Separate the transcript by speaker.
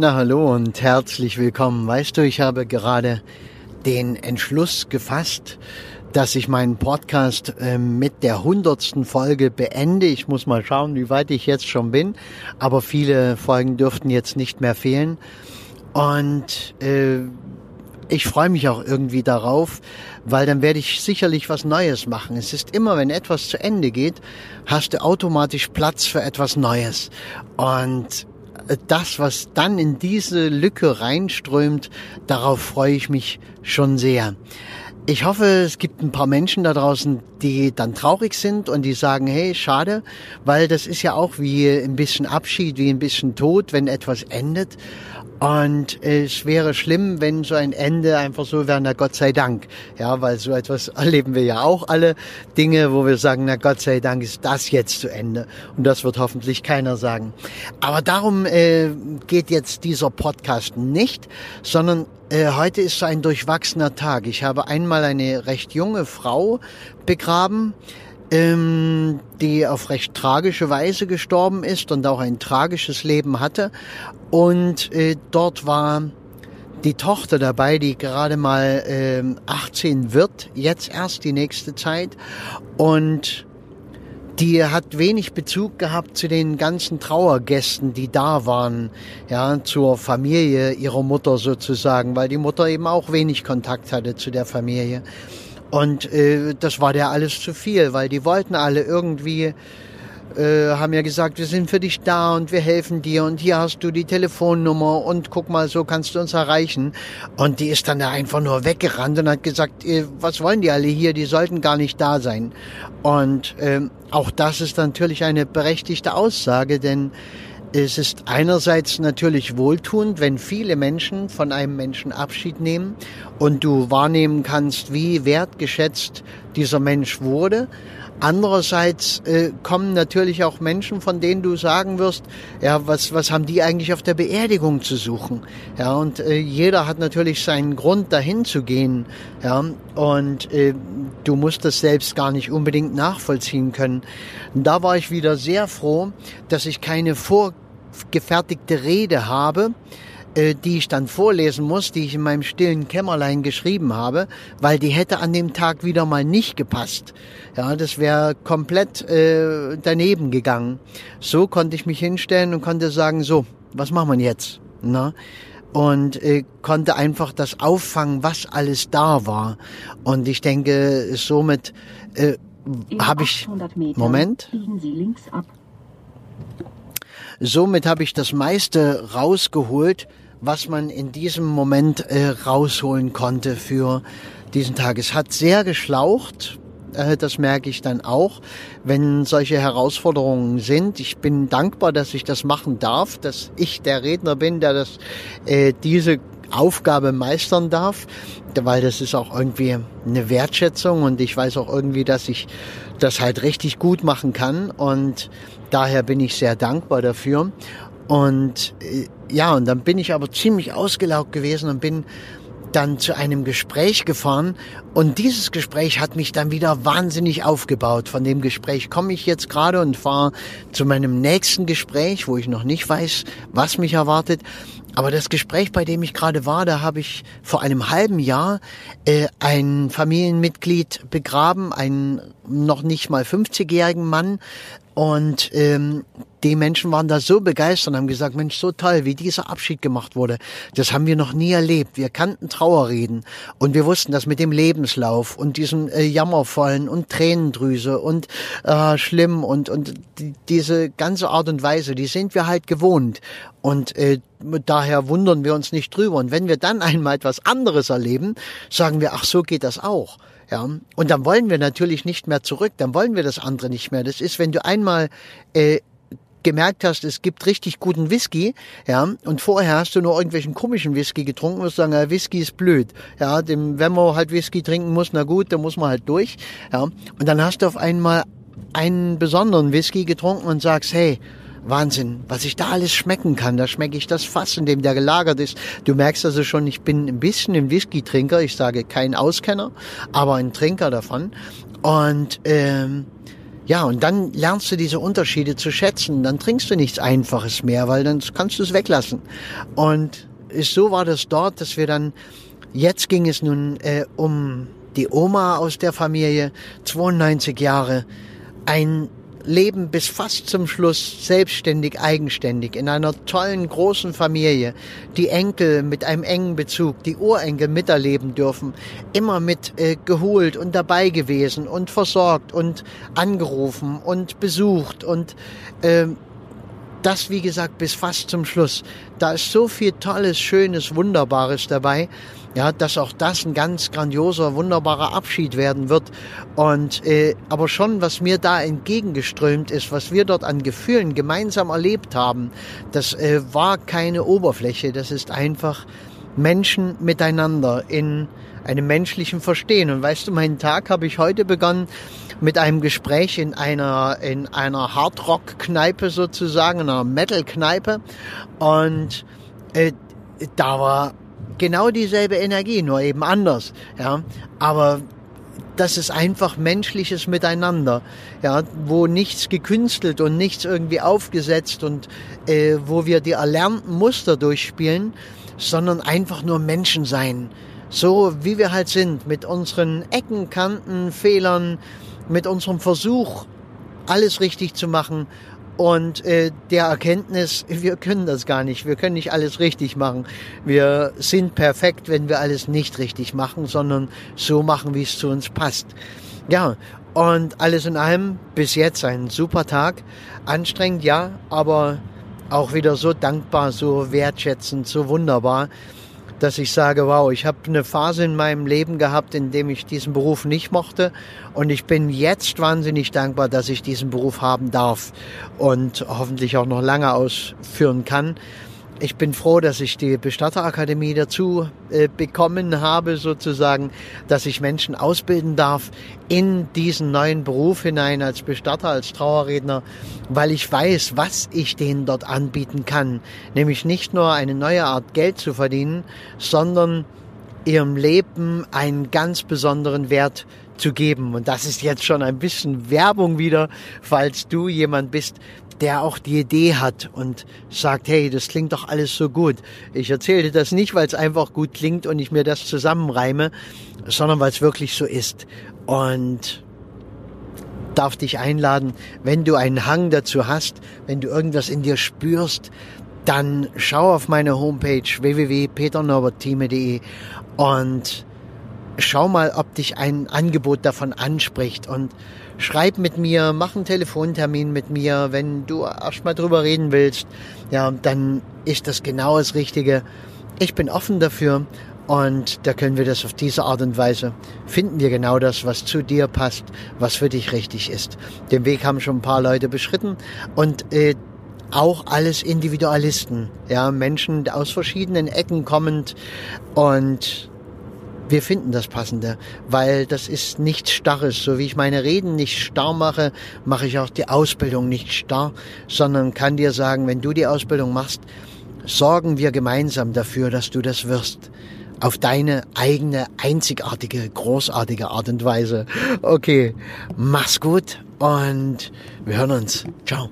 Speaker 1: Na hallo und herzlich willkommen. Weißt du, ich habe gerade den Entschluss gefasst, dass ich meinen Podcast äh, mit der hundertsten Folge beende. Ich muss mal schauen, wie weit ich jetzt schon bin, aber viele Folgen dürften jetzt nicht mehr fehlen. Und äh, ich freue mich auch irgendwie darauf, weil dann werde ich sicherlich was Neues machen. Es ist immer, wenn etwas zu Ende geht, hast du automatisch Platz für etwas Neues. Und das, was dann in diese Lücke reinströmt, darauf freue ich mich schon sehr. Ich hoffe, es gibt ein paar Menschen da draußen, die dann traurig sind und die sagen, hey, schade, weil das ist ja auch wie ein bisschen Abschied, wie ein bisschen Tod, wenn etwas endet. Und es wäre schlimm, wenn so ein Ende einfach so wäre, na Gott sei Dank. Ja, weil so etwas erleben wir ja auch alle Dinge, wo wir sagen, na Gott sei Dank ist das jetzt zu Ende. Und das wird hoffentlich keiner sagen. Aber darum äh, geht jetzt dieser Podcast nicht, sondern äh, heute ist so ein durchwachsener Tag. Ich habe einmal eine recht junge Frau begraben, ähm, die auf recht tragische Weise gestorben ist und auch ein tragisches Leben hatte. Und äh, dort war die Tochter dabei, die gerade mal äh, 18 wird, jetzt erst die nächste Zeit. Und die hat wenig Bezug gehabt zu den ganzen Trauergästen, die da waren, ja, zur Familie ihrer Mutter sozusagen, weil die Mutter eben auch wenig Kontakt hatte zu der Familie. Und äh, das war der alles zu viel, weil die wollten alle irgendwie, äh, haben ja gesagt, wir sind für dich da und wir helfen dir und hier hast du die Telefonnummer und guck mal, so kannst du uns erreichen. Und die ist dann da einfach nur weggerannt und hat gesagt, äh, was wollen die alle hier, die sollten gar nicht da sein. Und äh, auch das ist natürlich eine berechtigte Aussage, denn es ist einerseits natürlich wohltuend, wenn viele Menschen von einem Menschen Abschied nehmen und du wahrnehmen kannst, wie wertgeschätzt dieser Mensch wurde. Andererseits äh, kommen natürlich auch Menschen, von denen du sagen wirst, ja, was, was haben die eigentlich auf der Beerdigung zu suchen? Ja, und äh, jeder hat natürlich seinen Grund, dahin zu gehen. Ja, und äh, du musst das selbst gar nicht unbedingt nachvollziehen können. Da war ich wieder sehr froh, dass ich keine vorgefertigte Rede habe, die ich dann vorlesen muss, die ich in meinem stillen Kämmerlein geschrieben habe, weil die hätte an dem Tag wieder mal nicht gepasst. Ja, das wäre komplett äh, daneben gegangen. So konnte ich mich hinstellen und konnte sagen, so, was machen wir jetzt? Na? und äh, konnte einfach das auffangen, was alles da war. Und ich denke, somit äh, habe ich Moment. Somit habe ich das meiste rausgeholt, was man in diesem Moment äh, rausholen konnte für diesen Tag. Es hat sehr geschlaucht, äh, das merke ich dann auch, wenn solche Herausforderungen sind. Ich bin dankbar, dass ich das machen darf, dass ich der Redner bin, der das, äh, diese Aufgabe meistern darf, weil das ist auch irgendwie eine Wertschätzung und ich weiß auch irgendwie, dass ich das halt richtig gut machen kann und daher bin ich sehr dankbar dafür. Und äh, ja, und dann bin ich aber ziemlich ausgelaugt gewesen und bin dann zu einem Gespräch gefahren und dieses Gespräch hat mich dann wieder wahnsinnig aufgebaut. Von dem Gespräch komme ich jetzt gerade und fahre zu meinem nächsten Gespräch, wo ich noch nicht weiß, was mich erwartet. Aber das Gespräch, bei dem ich gerade war, da habe ich vor einem halben Jahr äh, ein Familienmitglied begraben, einen noch nicht mal 50-jährigen Mann. Und ähm, die Menschen waren da so begeistert und haben gesagt, Mensch, so toll, wie dieser Abschied gemacht wurde. Das haben wir noch nie erlebt. Wir kannten Trauerreden und wir wussten, dass mit dem Lebenslauf und diesem äh, Jammervollen und Tränendrüse und äh, schlimm und, und die, diese ganze Art und Weise, die sind wir halt gewohnt. Und äh, daher wundern wir uns nicht drüber. Und wenn wir dann einmal etwas anderes erleben, sagen wir, ach, so geht das auch. Ja, und dann wollen wir natürlich nicht mehr zurück, dann wollen wir das andere nicht mehr. Das ist, wenn du einmal äh, gemerkt hast, es gibt richtig guten Whisky, ja, und vorher hast du nur irgendwelchen komischen Whisky getrunken, wirst sagen, ja, Whisky ist blöd, ja, dem, wenn man halt Whisky trinken muss, na gut, dann muss man halt durch, ja, und dann hast du auf einmal einen besonderen Whisky getrunken und sagst, hey, Wahnsinn, was ich da alles schmecken kann. Da schmecke ich das Fass, in dem der gelagert ist. Du merkst also schon, ich bin ein bisschen ein Whisky-Trinker. Ich sage kein Auskenner, aber ein Trinker davon. Und ähm, ja, und dann lernst du diese Unterschiede zu schätzen. Dann trinkst du nichts Einfaches mehr, weil dann kannst du es weglassen. Und so war das dort, dass wir dann, jetzt ging es nun äh, um die Oma aus der Familie, 92 Jahre, ein leben bis fast zum Schluss selbstständig, eigenständig, in einer tollen, großen Familie, die Enkel mit einem engen Bezug, die Urenkel miterleben dürfen, immer mit äh, geholt und dabei gewesen und versorgt und angerufen und besucht und äh, das, wie gesagt, bis fast zum Schluss. Da ist so viel Tolles, Schönes, Wunderbares dabei ja, dass auch das ein ganz grandioser, wunderbarer Abschied werden wird. Und äh, aber schon, was mir da entgegengeströmt ist, was wir dort an Gefühlen gemeinsam erlebt haben, das äh, war keine Oberfläche, das ist einfach Menschen miteinander in einem menschlichen Verstehen. Und weißt du, meinen Tag habe ich heute begonnen mit einem Gespräch in einer in einer Hardrock-Kneipe sozusagen, einer Metal-Kneipe. Und äh, da war genau dieselbe Energie, nur eben anders. Ja, aber das ist einfach menschliches Miteinander, ja, wo nichts gekünstelt und nichts irgendwie aufgesetzt und äh, wo wir die erlernten Muster durchspielen, sondern einfach nur Menschen sein, so wie wir halt sind, mit unseren Ecken, Kanten, Fehlern, mit unserem Versuch, alles richtig zu machen und äh, der Erkenntnis, wir können das gar nicht, wir können nicht alles richtig machen. Wir sind perfekt, wenn wir alles nicht richtig machen, sondern so machen, wie es zu uns passt. Ja, und alles in allem bis jetzt ein super Tag. Anstrengend, ja, aber auch wieder so dankbar, so wertschätzend, so wunderbar dass ich sage, wow, ich habe eine Phase in meinem Leben gehabt, in dem ich diesen Beruf nicht mochte. Und ich bin jetzt wahnsinnig dankbar, dass ich diesen Beruf haben darf und hoffentlich auch noch lange ausführen kann ich bin froh, dass ich die Bestatterakademie dazu äh, bekommen habe, sozusagen, dass ich Menschen ausbilden darf in diesen neuen Beruf hinein als Bestatter, als Trauerredner, weil ich weiß, was ich denen dort anbieten kann. Nämlich nicht nur eine neue Art Geld zu verdienen, sondern ihrem Leben einen ganz besonderen Wert zu geben. Und das ist jetzt schon ein bisschen Werbung wieder, falls du jemand bist, der auch die Idee hat und sagt, hey, das klingt doch alles so gut. Ich erzähle das nicht, weil es einfach gut klingt und ich mir das zusammenreime, sondern weil es wirklich so ist. Und darf dich einladen, wenn du einen Hang dazu hast, wenn du irgendwas in dir spürst, dann schau auf meine Homepage www.peternorberttheme.de und schau mal, ob dich ein Angebot davon anspricht und schreib mit mir, mach einen Telefontermin mit mir, wenn du erst mal drüber reden willst, ja, dann ist das genau das Richtige. Ich bin offen dafür und da können wir das auf diese Art und Weise finden wir genau das, was zu dir passt, was für dich richtig ist. Den Weg haben schon ein paar Leute beschritten und äh, auch alles Individualisten, ja, Menschen aus verschiedenen Ecken kommend und wir finden das Passende, weil das ist nichts Starres. So wie ich meine Reden nicht starr mache, mache ich auch die Ausbildung nicht starr, sondern kann dir sagen, wenn du die Ausbildung machst, sorgen wir gemeinsam dafür, dass du das wirst. Auf deine eigene, einzigartige, großartige Art und Weise. Okay, mach's gut und wir hören uns. Ciao.